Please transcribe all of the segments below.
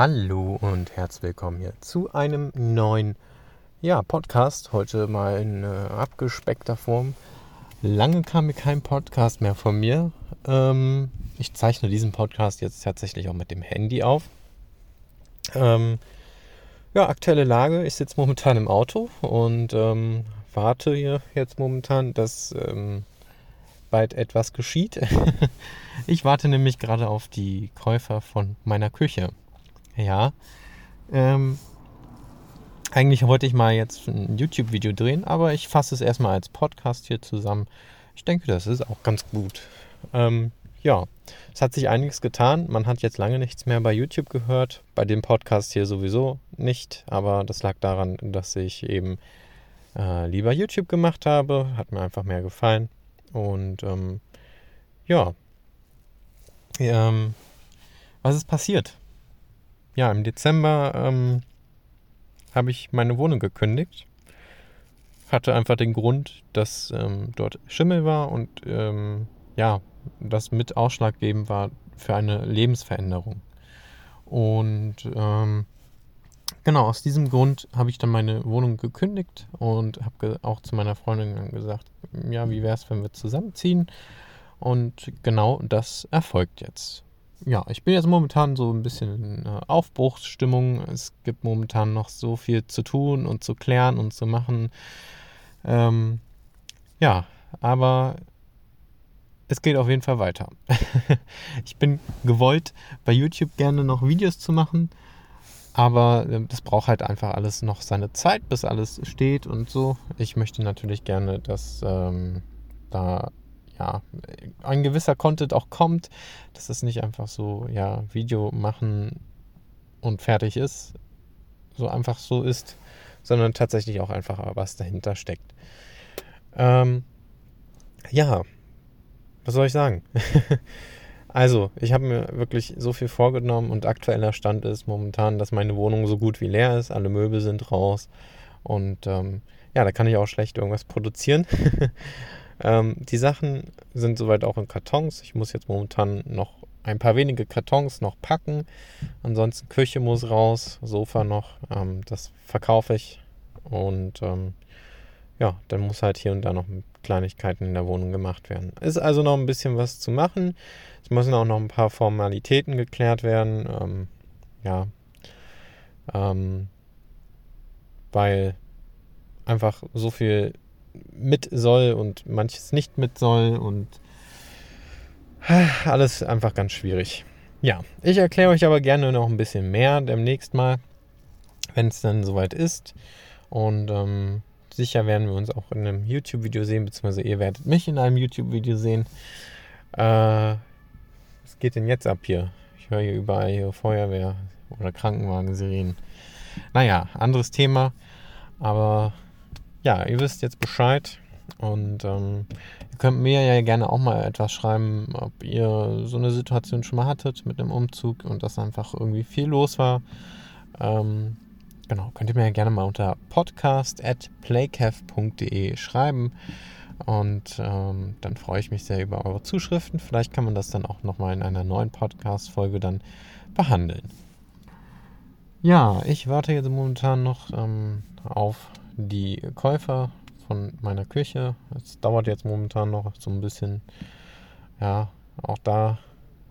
Hallo und herzlich willkommen hier zu einem neuen ja, Podcast. Heute mal in äh, abgespeckter Form. Lange kam mir kein Podcast mehr von mir. Ähm, ich zeichne diesen Podcast jetzt tatsächlich auch mit dem Handy auf. Ähm, ja, aktuelle Lage. Ich sitze momentan im Auto und ähm, warte hier jetzt momentan, dass ähm, bald etwas geschieht. ich warte nämlich gerade auf die Käufer von meiner Küche. Ja. Ähm, eigentlich wollte ich mal jetzt ein YouTube-Video drehen, aber ich fasse es erstmal als Podcast hier zusammen. Ich denke, das ist auch ganz gut. Ähm, ja, es hat sich einiges getan. Man hat jetzt lange nichts mehr bei YouTube gehört. Bei dem Podcast hier sowieso nicht. Aber das lag daran, dass ich eben äh, lieber YouTube gemacht habe. Hat mir einfach mehr gefallen. Und ähm, ja, ähm, was ist passiert? Ja, im Dezember ähm, habe ich meine Wohnung gekündigt. Hatte einfach den Grund, dass ähm, dort Schimmel war und ähm, ja, das mit ausschlaggebend war für eine Lebensveränderung. Und ähm, genau aus diesem Grund habe ich dann meine Wohnung gekündigt und habe auch zu meiner Freundin gesagt, ja, wie wäre es, wenn wir zusammenziehen? Und genau das erfolgt jetzt. Ja, ich bin jetzt momentan so ein bisschen in Aufbruchsstimmung. Es gibt momentan noch so viel zu tun und zu klären und zu machen. Ähm, ja, aber es geht auf jeden Fall weiter. ich bin gewollt, bei YouTube gerne noch Videos zu machen, aber ähm, das braucht halt einfach alles noch seine Zeit, bis alles steht und so. Ich möchte natürlich gerne, dass ähm, da ja ein gewisser Content auch kommt, dass es nicht einfach so ja Video machen und fertig ist, so einfach so ist, sondern tatsächlich auch einfach was dahinter steckt. Ähm, ja, was soll ich sagen? also, ich habe mir wirklich so viel vorgenommen und aktueller Stand ist momentan, dass meine Wohnung so gut wie leer ist, alle Möbel sind raus und ähm, ja, da kann ich auch schlecht irgendwas produzieren. ähm, die Sachen sind soweit auch in Kartons. Ich muss jetzt momentan noch ein paar wenige Kartons noch packen. Ansonsten Küche muss raus, Sofa noch. Ähm, das verkaufe ich und ähm, ja, dann muss halt hier und da noch Kleinigkeiten in der Wohnung gemacht werden. Ist also noch ein bisschen was zu machen. Es müssen auch noch ein paar Formalitäten geklärt werden. Ähm, ja, ähm, weil einfach so viel mit soll und manches nicht mit soll und alles einfach ganz schwierig. Ja, ich erkläre euch aber gerne noch ein bisschen mehr demnächst mal, wenn es dann soweit ist. Und ähm, Sicher werden wir uns auch in einem YouTube-Video sehen, beziehungsweise ihr werdet mich in einem YouTube-Video sehen. Äh, was geht denn jetzt ab hier? Ich höre hier überall hier Feuerwehr oder Krankenwagen-Sirenen. Naja, anderes Thema. Aber ja, ihr wisst jetzt Bescheid. Und ähm, ihr könnt mir ja gerne auch mal etwas schreiben, ob ihr so eine Situation schon mal hattet mit einem Umzug und dass einfach irgendwie viel los war. Ähm, Genau, könnt ihr mir ja gerne mal unter podcast.playcaf.de schreiben. Und ähm, dann freue ich mich sehr über eure Zuschriften. Vielleicht kann man das dann auch nochmal in einer neuen Podcast-Folge dann behandeln. Ja, ich warte jetzt momentan noch ähm, auf die Käufer von meiner Küche. Es dauert jetzt momentan noch so ein bisschen. Ja, auch da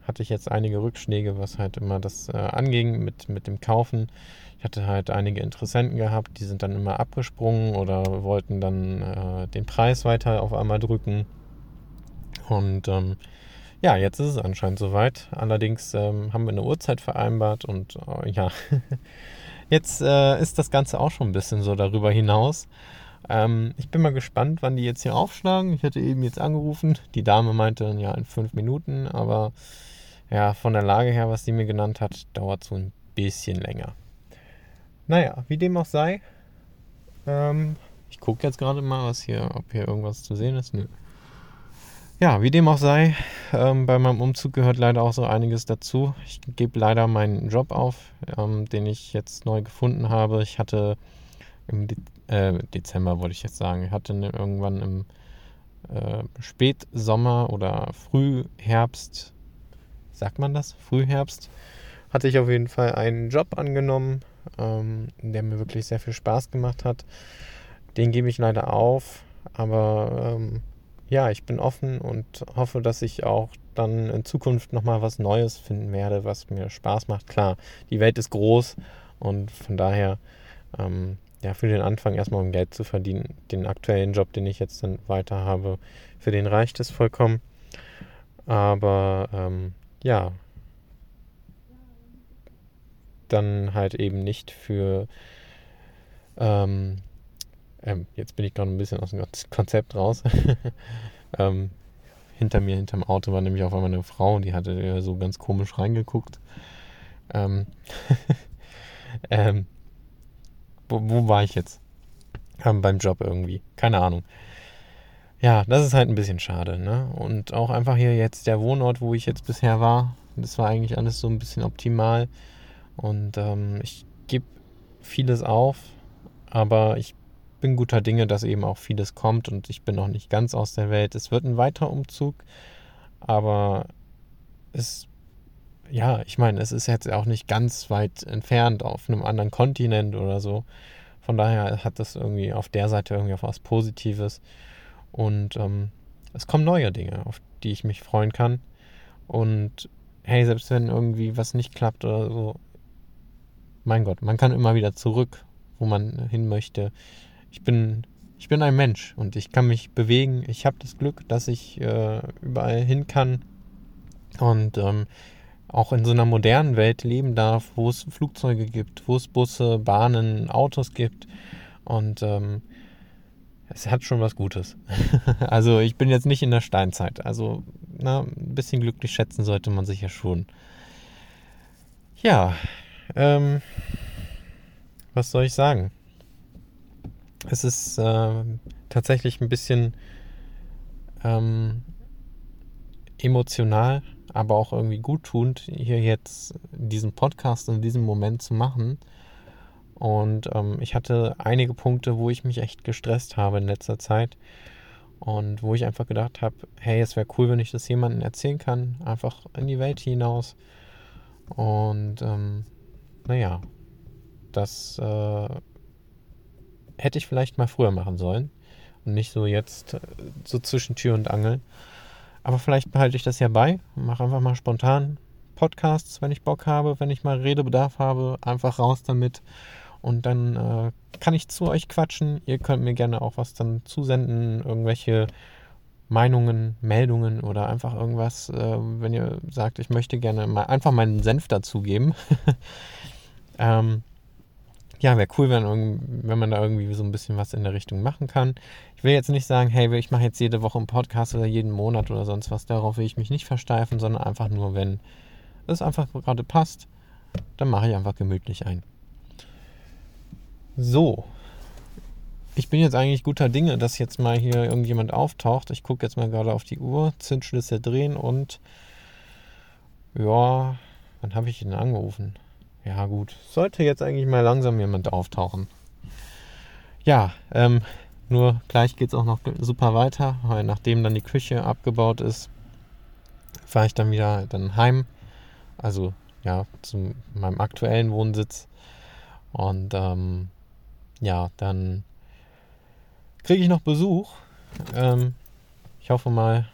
hatte ich jetzt einige Rückschläge, was halt immer das äh, anging mit, mit dem Kaufen. Ich hatte halt einige Interessenten gehabt, die sind dann immer abgesprungen oder wollten dann äh, den Preis weiter auf einmal drücken. Und ähm, ja, jetzt ist es anscheinend soweit. Allerdings ähm, haben wir eine Uhrzeit vereinbart und äh, ja, jetzt äh, ist das Ganze auch schon ein bisschen so darüber hinaus. Ähm, ich bin mal gespannt, wann die jetzt hier aufschlagen. Ich hatte eben jetzt angerufen. Die Dame meinte, ja, in fünf Minuten, aber ja, von der Lage her, was sie mir genannt hat, dauert so ein bisschen länger. Naja, wie dem auch sei. Ähm, ich gucke jetzt gerade mal, was hier, ob hier irgendwas zu sehen ist. Nö. Ja, wie dem auch sei, ähm, bei meinem Umzug gehört leider auch so einiges dazu. Ich gebe leider meinen Job auf, ähm, den ich jetzt neu gefunden habe. Ich hatte im De äh, Dezember, wollte ich jetzt sagen, ich hatte ne, irgendwann im äh, Spätsommer oder Frühherbst, sagt man das? Frühherbst, hatte ich auf jeden Fall einen Job angenommen, ähm, der mir wirklich sehr viel Spaß gemacht hat. Den gebe ich leider auf, aber ähm, ja, ich bin offen und hoffe, dass ich auch dann in Zukunft nochmal was Neues finden werde, was mir Spaß macht. Klar, die Welt ist groß und von daher, ähm, ja, für den Anfang erstmal um Geld zu verdienen, den aktuellen Job, den ich jetzt dann weiter habe, für den reicht es vollkommen. Aber ähm, ja, dann halt eben nicht für. Ähm, ähm, jetzt bin ich gerade ein bisschen aus dem Konzept raus. ähm, hinter mir, hinterm Auto war nämlich auf einmal eine Frau, die hatte so ganz komisch reingeguckt. Ähm, ähm, wo, wo, war ich jetzt? Ähm, beim Job irgendwie. Keine Ahnung. Ja, das ist halt ein bisschen schade. Ne? Und auch einfach hier jetzt der Wohnort, wo ich jetzt bisher war, das war eigentlich alles so ein bisschen optimal. Und ähm, ich gebe vieles auf, aber ich bin guter Dinge, dass eben auch vieles kommt und ich bin noch nicht ganz aus der Welt. Es wird ein weiterer Umzug, aber es, ja, ich meine, es ist jetzt auch nicht ganz weit entfernt auf einem anderen Kontinent oder so. Von daher hat das irgendwie auf der Seite irgendwie auch was Positives. Und ähm, es kommen neue Dinge, auf die ich mich freuen kann. Und hey, selbst wenn irgendwie was nicht klappt oder so, mein Gott, man kann immer wieder zurück, wo man hin möchte. Ich bin, ich bin ein Mensch und ich kann mich bewegen. Ich habe das Glück, dass ich äh, überall hin kann und ähm, auch in so einer modernen Welt leben darf, wo es Flugzeuge gibt, wo es Busse, Bahnen, Autos gibt. Und ähm, es hat schon was Gutes. also ich bin jetzt nicht in der Steinzeit. Also na, ein bisschen glücklich schätzen sollte man sich ja schon. Ja, ähm, was soll ich sagen? Es ist äh, tatsächlich ein bisschen ähm, emotional, aber auch irgendwie guttunend, hier jetzt diesen Podcast in diesem Moment zu machen. Und ähm, ich hatte einige Punkte, wo ich mich echt gestresst habe in letzter Zeit. Und wo ich einfach gedacht habe, hey, es wäre cool, wenn ich das jemandem erzählen kann, einfach in die Welt hinaus. Und ähm, naja, das äh, hätte ich vielleicht mal früher machen sollen und nicht so jetzt äh, so zwischen Tür und Angel. Aber vielleicht behalte ich das ja bei, mache einfach mal spontan Podcasts, wenn ich Bock habe, wenn ich mal Redebedarf habe, einfach raus damit und dann äh, kann ich zu euch quatschen. Ihr könnt mir gerne auch was dann zusenden, irgendwelche Meinungen, Meldungen oder einfach irgendwas, äh, wenn ihr sagt, ich möchte gerne mal einfach meinen Senf dazugeben. Ähm, ja, wäre cool, wenn, wenn man da irgendwie so ein bisschen was in der Richtung machen kann. Ich will jetzt nicht sagen, hey, ich mache jetzt jede Woche einen Podcast oder jeden Monat oder sonst was. Darauf will ich mich nicht versteifen, sondern einfach nur, wenn es einfach gerade passt, dann mache ich einfach gemütlich ein. So. Ich bin jetzt eigentlich guter Dinge, dass jetzt mal hier irgendjemand auftaucht. Ich gucke jetzt mal gerade auf die Uhr, Zinsschlüssel drehen und ja, wann habe ich ihn angerufen? Ja, gut. Sollte jetzt eigentlich mal langsam jemand auftauchen. Ja, ähm, nur gleich geht es auch noch super weiter, weil nachdem dann die Küche abgebaut ist, fahre ich dann wieder dann heim. Also ja, zu meinem aktuellen Wohnsitz. Und ähm, ja, dann kriege ich noch Besuch. Ähm, ich hoffe mal,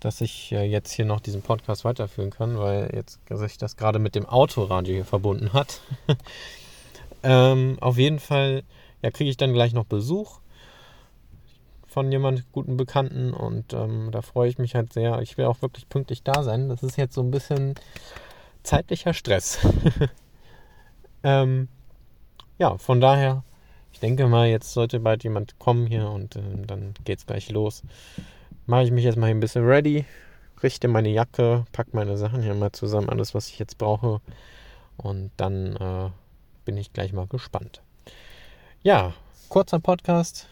dass ich äh, jetzt hier noch diesen Podcast weiterführen kann, weil jetzt sich das gerade mit dem Autoradio hier verbunden hat. ähm, auf jeden Fall ja, kriege ich dann gleich noch Besuch von jemand guten Bekannten und ähm, da freue ich mich halt sehr. Ich will auch wirklich pünktlich da sein. Das ist jetzt so ein bisschen zeitlicher Stress. ähm, ja, von daher, ich denke mal, jetzt sollte bald jemand kommen hier und äh, dann es gleich los mache ich mich jetzt mal ein bisschen ready, richte meine Jacke, packe meine Sachen hier mal zusammen, alles, was ich jetzt brauche. Und dann äh, bin ich gleich mal gespannt. Ja, kurzer Podcast,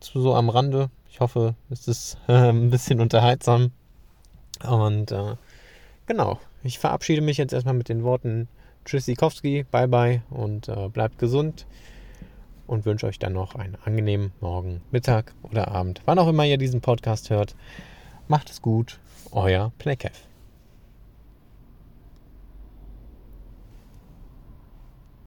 so am Rande. Ich hoffe, es ist äh, ein bisschen unterhaltsam. Und äh, genau, ich verabschiede mich jetzt erstmal mit den Worten Tschüssikowski, bye bye und äh, bleibt gesund und wünsche euch dann noch einen angenehmen Morgen, Mittag oder Abend, wann auch immer ihr diesen Podcast hört. Macht es gut, euer Playkev.